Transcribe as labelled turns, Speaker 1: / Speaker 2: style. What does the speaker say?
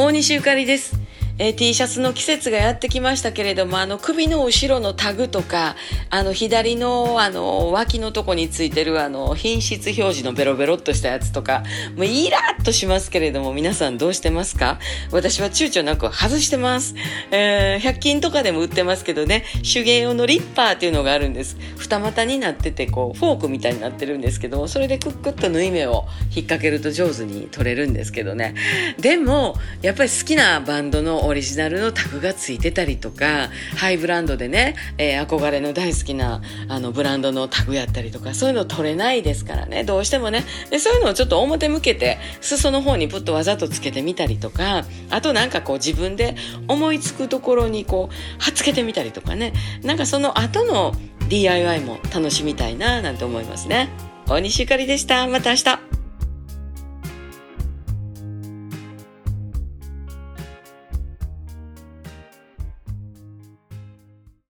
Speaker 1: 大西ゆかりです。えー T シャツの季節がやってきましたけれども、あの首の後ろのタグとか、あの左のあの脇のとこについてるあの品質表示のベロベロっとしたやつとか、もうイラッとしますけれども、皆さんどうしてますか？私は躊躇なく外してます。えー100均とかでも売ってますけどね、手芸用のリッパーっていうのがあるんです。二股になってて、こう、フォークみたいになってるんですけど、それでクックッと縫い目を引っ掛けると上手に取れるんですけどね。でも、やっぱり好きなバンドのオリジナルのタグがついてたりとか、ハイブランドでね、えー憧れの大好きなあのブランドのタグやったりとか、そういうの取れないですからね、どうしてもね。で、そういうのをちょっと表向けて、裾の方にプッとわざとつけてみたりとか、あとなんかこう自分で思いつくところにこう、貼っつけてみたりとかね。なんかその後の DIY も楽しみたいななんて思いますね。大西ゆかりでした。また明日。